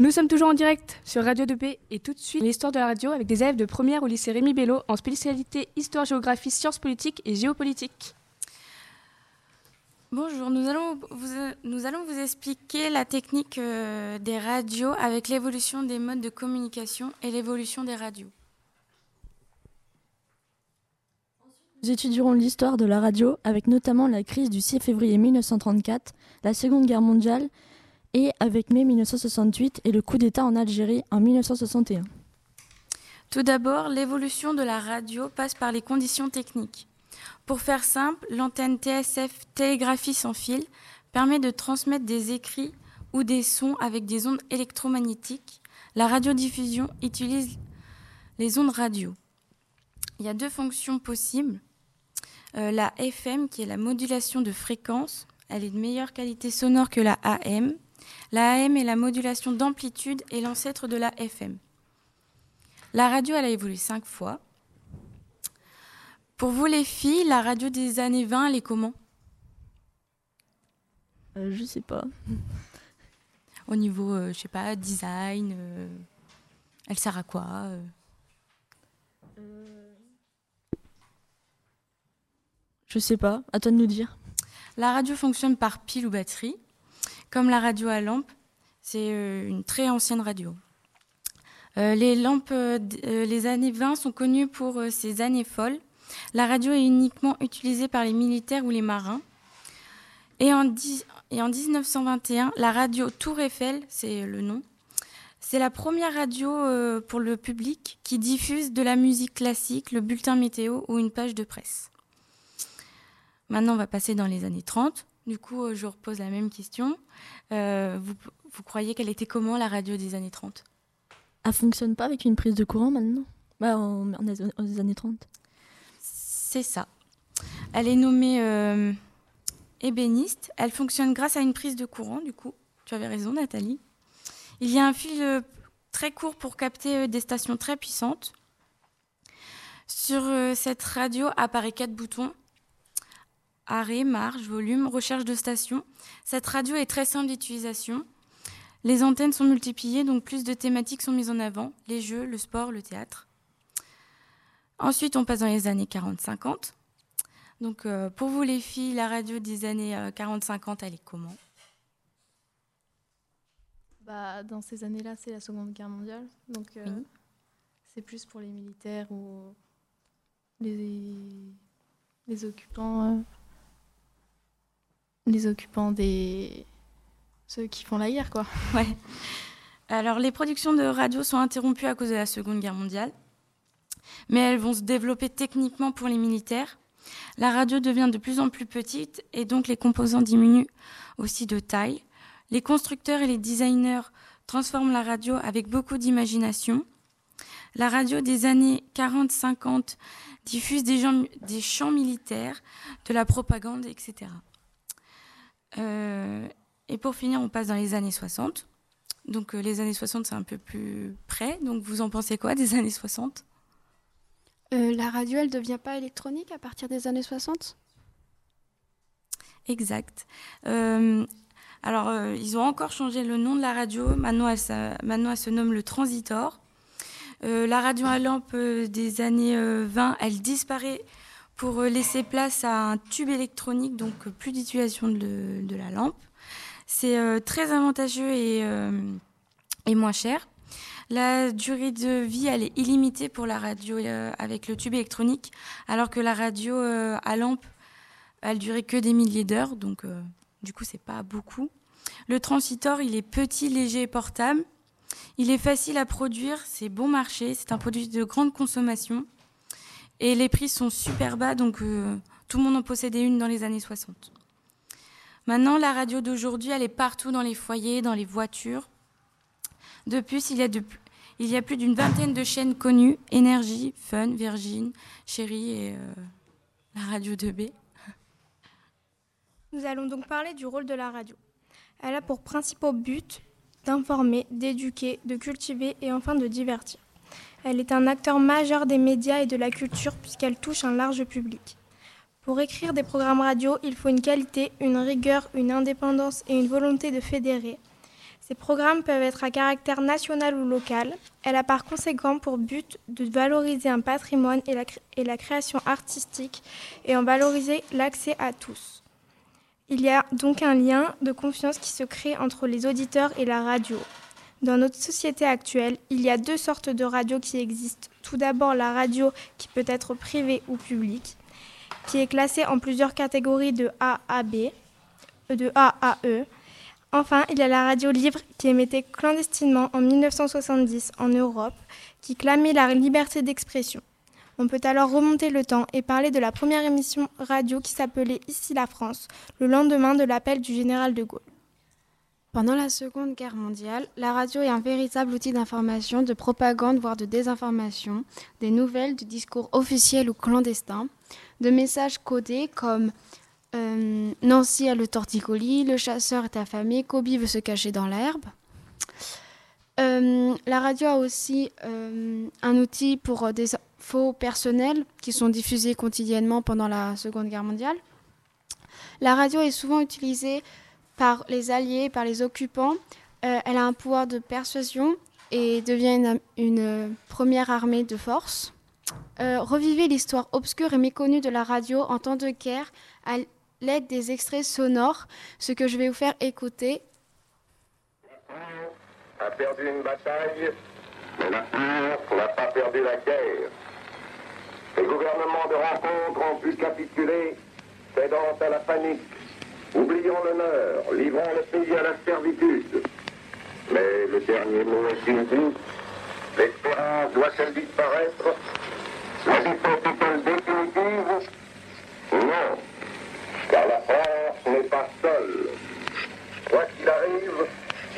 Nous sommes toujours en direct sur Radio 2P et tout de suite l'histoire de la radio avec des élèves de première au lycée Rémi Bello en spécialité histoire, géographie, sciences politiques et géopolitique. Bonjour, nous allons vous, nous allons vous expliquer la technique euh, des radios avec l'évolution des modes de communication et l'évolution des radios. Nous étudierons l'histoire de la radio avec notamment la crise du 6 février 1934, la Seconde Guerre mondiale et avec mai 1968 et le coup d'État en Algérie en 1961. Tout d'abord, l'évolution de la radio passe par les conditions techniques. Pour faire simple, l'antenne TSF télégraphie sans fil permet de transmettre des écrits ou des sons avec des ondes électromagnétiques. La radiodiffusion utilise les ondes radio. Il y a deux fonctions possibles. Euh, la FM, qui est la modulation de fréquence, elle est de meilleure qualité sonore que la AM. La AM est la modulation d'amplitude et l'ancêtre de la FM. La radio, elle a évolué cinq fois. Pour vous les filles, la radio des années 20, elle est comment? Euh, Je sais pas. Au niveau, euh, je sais pas, design, euh, elle sert à quoi Je sais pas, à toi de nous dire. La radio fonctionne par pile ou batterie. Comme la radio à lampe, c'est euh, une très ancienne radio. Euh, les lampes euh, les années 20 sont connues pour ces années folles. La radio est uniquement utilisée par les militaires ou les marins. Et en, et en 1921, la radio Tour Eiffel, c'est le nom, c'est la première radio pour le public qui diffuse de la musique classique, le bulletin météo ou une page de presse. Maintenant, on va passer dans les années 30. Du coup, euh, je repose la même question. Euh, vous, croyez qu'elle était comment la radio des années 30 Elle fonctionne pas avec une prise de courant maintenant bah, en, aux années 30 C'est ça. Elle est nommée euh, ébéniste. Elle fonctionne grâce à une prise de courant, du coup. Tu avais raison, Nathalie. Il y a un fil très court pour capter des stations très puissantes. Sur cette radio apparaît quatre boutons arrêt, marge, volume, recherche de station. Cette radio est très simple d'utilisation. Les antennes sont multipliées, donc plus de thématiques sont mises en avant, les jeux, le sport, le théâtre. Ensuite, on passe dans les années 40-50. Donc, euh, pour vous les filles, la radio des années 40-50, euh, elle est comment? Bah, Dans ces années-là, c'est la Seconde Guerre mondiale. Donc, euh, c'est plus pour les militaires ou les, les occupants les occupants des ceux qui font la guerre, quoi. Ouais. Alors, les productions de radio sont interrompues à cause de la Seconde Guerre mondiale, mais elles vont se développer techniquement pour les militaires. La radio devient de plus en plus petite et donc les composants diminuent aussi de taille. Les constructeurs et les designers transforment la radio avec beaucoup d'imagination. La radio des années 40-50 diffuse des, des chants militaires, de la propagande, etc. Euh, et pour finir, on passe dans les années 60. Donc euh, les années 60, c'est un peu plus près. Donc vous en pensez quoi des années 60 euh, La radio, elle ne devient pas électronique à partir des années 60 Exact. alors, ils ont encore changé le nom de la radio. Maintenant, elle, maintenant, elle se nomme le Transitor. la radio à lampe des années 20, elle disparaît pour euh, laisser place à un tube électronique, donc euh, plus d'utilisation de, la lampe. C'est euh, très avantageux et, moins cher. La durée de vie, elle est illimitée pour la radio avec le tube électronique, alors que la radio à lampe, elle durait que des milliers d'heures, donc du coup, c'est pas beaucoup. Le transitor, il est petit, léger et portable. Il est facile à produire, c'est bon marché, c'est un produit de grande consommation. Et les prix sont super bas, donc euh, tout le monde en possédait une dans les années 60. Maintenant, la radio d'aujourd'hui, elle est partout dans les foyers, dans les voitures. De plus, il y a, plus d'une vingtaine de chaînes connues Énergie, Fun, Virgin, Chérie et euh, la radio 2B. Nous allons donc parler du rôle de la radio. Elle a pour principaux buts d'informer, d'éduquer, de cultiver et enfin de divertir. Elle est un acteur majeur des médias et de la culture puisqu'elle touche un large public. Pour écrire des programmes radio, il faut une qualité, une rigueur, une indépendance et une volonté de fédérer. Ces programmes peuvent être à caractère national ou local. Elle a par conséquent pour but de valoriser un patrimoine et la, création artistique et en valoriser l'accès à tous. Il y a donc un lien de confiance qui se crée entre les auditeurs et la radio. Dans notre société actuelle, il y a deux sortes de radios qui existent. Tout d'abord la radio qui peut être privée ou publique, qui est classée en plusieurs catégories de A à B, de A à E. Enfin, il y a la radio libre qui émettait clandestinement en 1970 en Europe, qui clamait la liberté d'expression. On peut alors remonter le temps et parler de la première émission radio qui s'appelait Ici la France, le lendemain de l'appel du général de Gaulle. Pendant la Seconde Guerre mondiale, la radio est un véritable outil d'information, de propagande, voire de désinformation, des nouvelles, du discours officiel ou clandestin, de messages codés comme euh, Nancy a le torticolis, le chasseur est affamé, Kobe veut se cacher dans l'herbe. Euh, la radio a aussi euh, un outil pour des faux personnels qui sont diffusés quotidiennement pendant la Seconde Guerre mondiale. La radio est souvent utilisée par les alliés, par les occupants. elle a un pouvoir de persuasion et devient une, une première armée de force. revivez l'histoire obscure et méconnue de la radio en temps de guerre à l'aide des extraits sonores, ce que je vais vous faire écouter. a perdu une bataille, mais la n'a pas perdu la guerre. Les gouvernements de rencontre ont pu capituler, cédant à la panique, oubliant l'honneur, livrant le pays à la servitude. Mais le dernier mot est dit. L'espérance doit-elle disparaître? Est-elle définitive Non car la France n'est pas seule. Quoi qu'il arrive,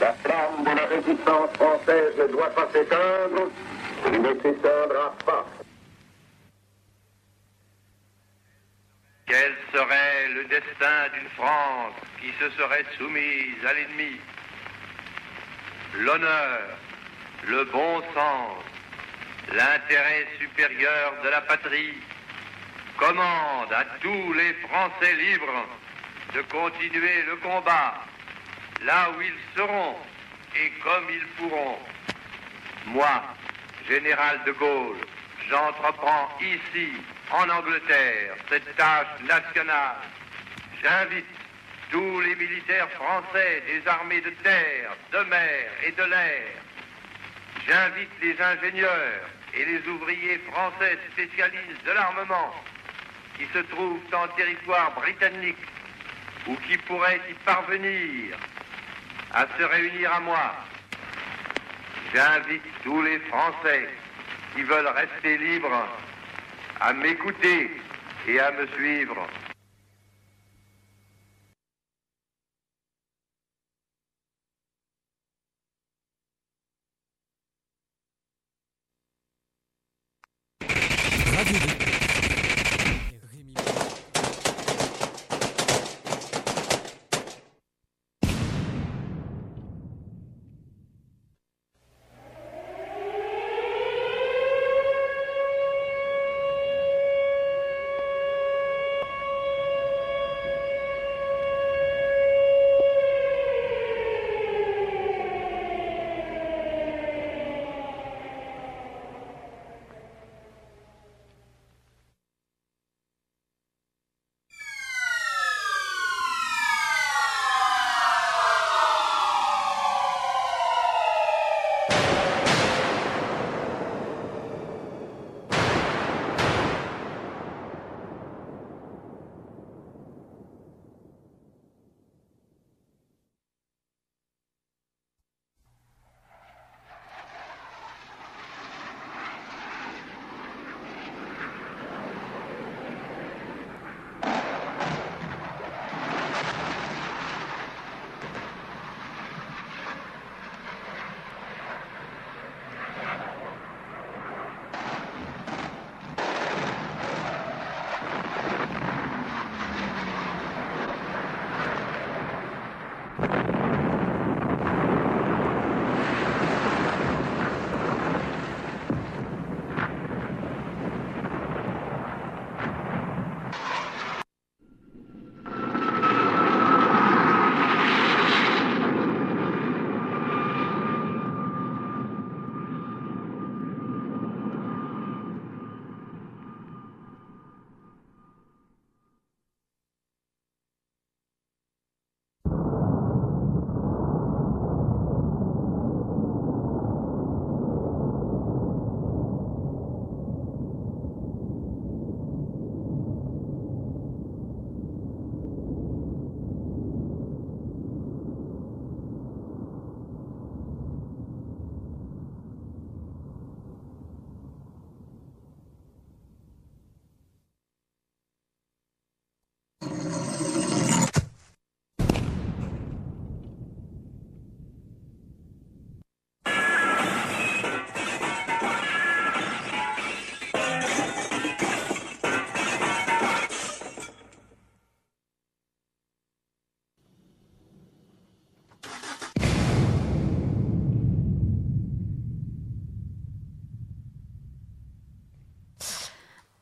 la flamme de la résistance française ne doit pas s'éteindre, il ne s'éteindra pas. Quel serait le destin d'une France qui se serait soumise à l'ennemi L'honneur, le bon sens, l'intérêt supérieur de la patrie commande à tous les Français libres de continuer le combat là où ils seront et comme ils pourront. Moi, général de Gaulle, j'entreprends ici, en Angleterre, cette tâche nationale. J'invite tous les militaires français des armées de terre, de mer et de l'air. J'invite les ingénieurs et les ouvriers français spécialistes de l'armement qui se trouvent en territoire britannique ou qui pourraient y parvenir à se réunir à moi. J'invite tous les Français qui veulent rester libres à m'écouter et à me suivre.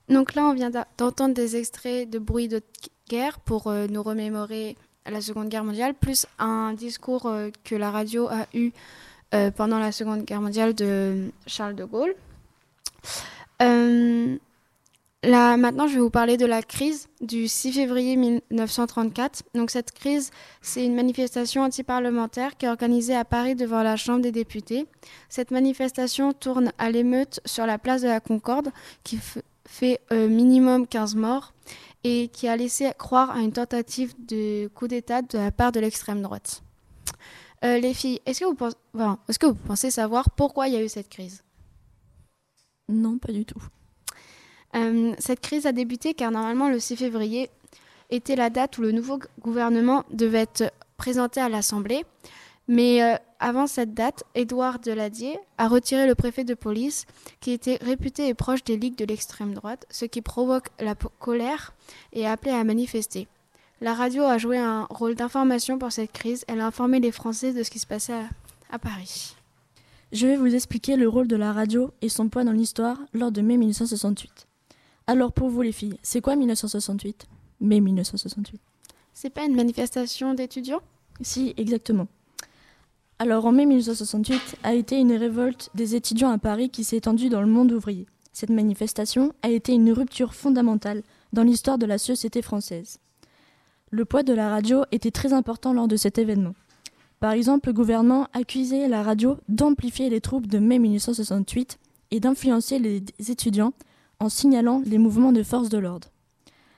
Donc là, on vient d'entendre des extraits de bruit de guerre pour euh, nous remémorer la Seconde Guerre mondiale, plus un discours euh, que la radio a eu euh, pendant la Seconde Guerre mondiale de Charles de Gaulle. Là, maintenant, je vais vous parler de la crise du 6 février 1934. Donc, cette crise, c'est une manifestation antiparlementaire qui est organisée à Paris devant la Chambre des députés. Cette manifestation tourne à l'émeute sur la place de la Concorde, qui fait euh, minimum 15 morts et qui a laissé croire à une tentative de coup d'État de la part de l'extrême droite. Euh, les filles, est-ce que, vous est-ce que vous pensez savoir pourquoi il y a eu cette crise? Non, pas du tout. Euh, cette crise a débuté car normalement le 6 février était la date où le nouveau gouvernement devait être présenté à l'Assemblée. Mais euh, avant cette date, Édouard Deladier a retiré le préfet de police qui était réputé et proche des ligues de l'extrême droite, ce qui provoque la colère et a appelé à manifester. La radio a joué un rôle d'information pour cette crise. Elle a informé les Français de ce qui se passait à, à Paris. Je vais vous expliquer le rôle de la radio et son poids dans l'histoire lors de mai 1968. Alors pour vous les filles, c'est quoi 1968 Mai 1968. C'est pas une manifestation d'étudiants? Si, exactement. Alors en mai 1968 a été une révolte des étudiants à Paris qui s'est étendue dans le monde ouvrier. Cette manifestation a été une rupture fondamentale dans l'histoire de la société française. Le poids de la radio était très important lors de cet événement. Par exemple, le gouvernement accusait la radio d'amplifier les troupes de mai 1968 et d'influencer les étudiants en signalant les mouvements de force de l'ordre.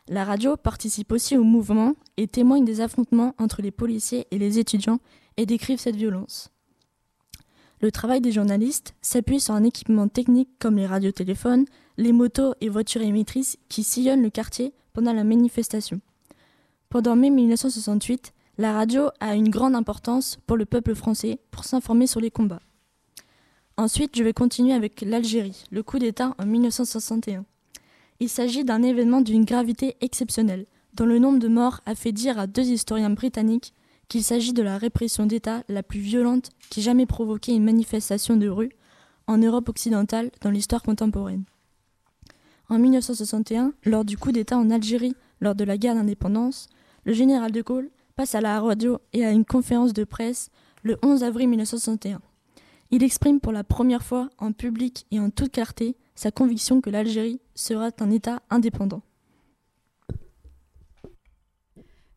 La radio participe aussi au mouvement et témoigne des affrontements entre les policiers et les étudiants et décrive cette violence. Le travail des journalistes s'appuie sur un équipement technique comme les radiotéléphones, les motos et voitures émettrices qui sillonnent le quartier pendant la manifestation. Pendant mai 1968, la radio a une grande importance pour le peuple français pour s'informer sur les combats. Ensuite, je vais continuer avec l'Algérie, le coup d'État en 1961. Il s'agit d'un événement d'une gravité exceptionnelle, dont le nombre de morts a fait dire à deux historiens britanniques qu'il s'agit de la répression d'État la plus violente qui jamais provoqué une manifestation de rue en Europe occidentale dans l'histoire contemporaine. En 1961, lors du coup d'État en Algérie, lors de la guerre d'indépendance, le général de Gaulle passe à la radio et à une conférence de presse le 11 avril 1961. Il exprime pour la première fois en public et en toute clarté sa conviction que l'Algérie sera un État indépendant.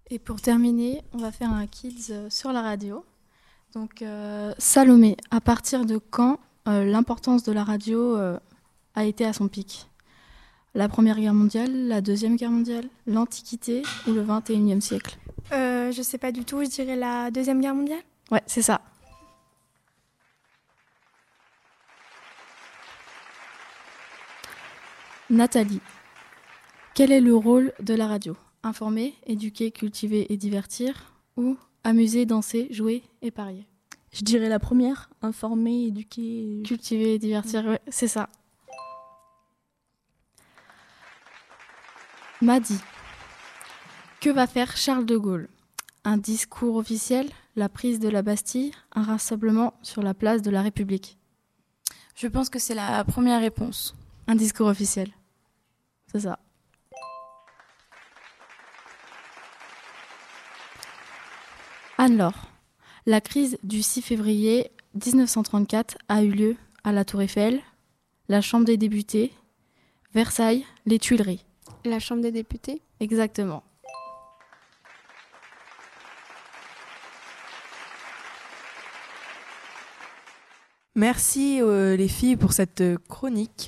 Et pour terminer, on va faire un kids euh, sur la radio. Donc euh, Salomé, à partir de quand euh, l'importance de la radio a été à son pic? La Première Guerre mondiale, la Deuxième Guerre mondiale, l'Antiquité ou le XXIe siècle? Euh, Je sais pas du tout, je dirais la Deuxième Guerre mondiale. Ouais, c'est ça. Nathalie, quel est le rôle de la radio? Informer, éduquer, cultiver et divertir Ou amuser, danser, jouer et parier? Je dirais la première, informer, éduquer. Cultiver et divertir, ouais, c'est ça. Madi, que va faire Charles de Gaulle? Un discours officiel, la prise de la Bastille, un rassemblement sur la place de la République? Je pense que c'est la première réponse. Un discours officiel. C'est ça. Alors, la crise du 6 février 1934 a eu lieu à la Tour Eiffel, la Chambre des députés, Versailles, les Tuileries. La Chambre des députés? Exactement. Merci euh, les filles pour cette chronique.